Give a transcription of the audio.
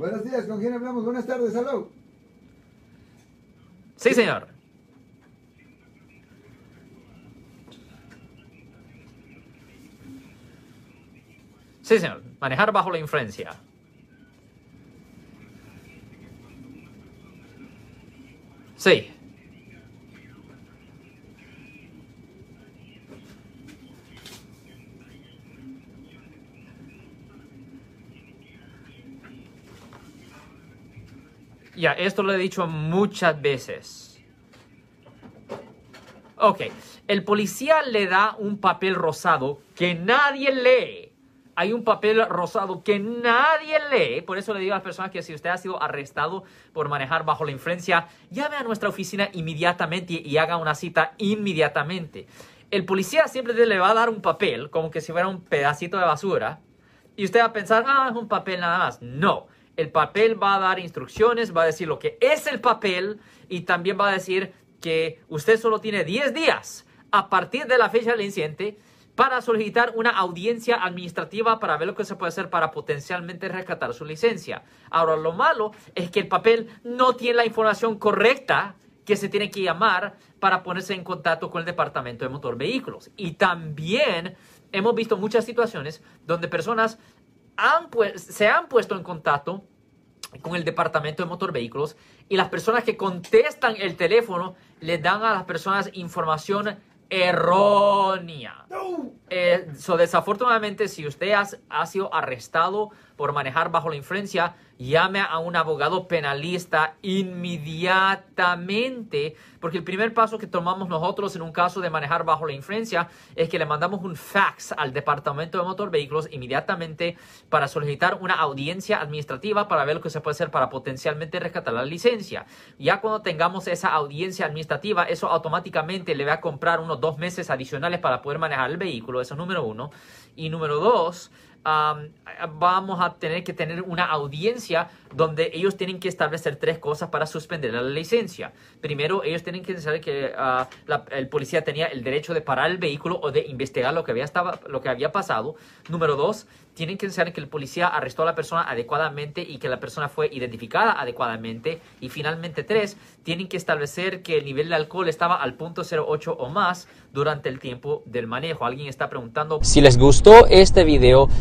Buenos días, ¿con quién hablamos? Buenas tardes, hello. Sí, señor. Sí, señor. Manejar bajo la influencia. Sí. Ya, esto lo he dicho muchas veces. Ok, el policía le da un papel rosado que nadie lee. Hay un papel rosado que nadie lee. Por eso le digo a las personas que si usted ha sido arrestado por manejar bajo la influencia, llame a nuestra oficina inmediatamente y haga una cita inmediatamente. El policía siempre le va a dar un papel, como que si fuera un pedacito de basura, y usted va a pensar, ah, es un papel nada más. No el papel va a dar instrucciones, va a decir lo que es el papel y también va a decir que usted solo tiene 10 días a partir de la fecha del incidente para solicitar una audiencia administrativa para ver lo que se puede hacer para potencialmente rescatar su licencia. Ahora, lo malo es que el papel no tiene la información correcta que se tiene que llamar para ponerse en contacto con el departamento de motor vehículos. Y también hemos visto muchas situaciones donde personas se han puesto en contacto con el departamento de motor vehículos y las personas que contestan el teléfono le dan a las personas información errónea. Eh, desafortunadamente, si usted ha sido arrestado por manejar bajo la influencia, llame a un abogado penalista inmediatamente, porque el primer paso que tomamos nosotros en un caso de manejar bajo la influencia es que le mandamos un fax al Departamento de Motor Vehículos inmediatamente para solicitar una audiencia administrativa para ver lo que se puede hacer para potencialmente rescatar la licencia. Ya cuando tengamos esa audiencia administrativa, eso automáticamente le va a comprar unos dos meses adicionales para poder manejar el vehículo, eso es número uno. Y número dos, vamos a tener que tener una audiencia donde ellos tienen que establecer tres cosas para suspender la licencia. Primero, ellos tienen que saber que ah, el policía tenía el derecho de parar el vehículo o de investigar lo que había, estaba, lo que había pasado. Número dos, tienen que saber que el policía arrestó a la persona adecuadamente y que la persona fue identificada adecuadamente. Y finalmente, tres, tienen que establecer que el nivel de alcohol estaba al punto 08 o más durante el tiempo del manejo. Alguien está preguntando. Si les gustó este video,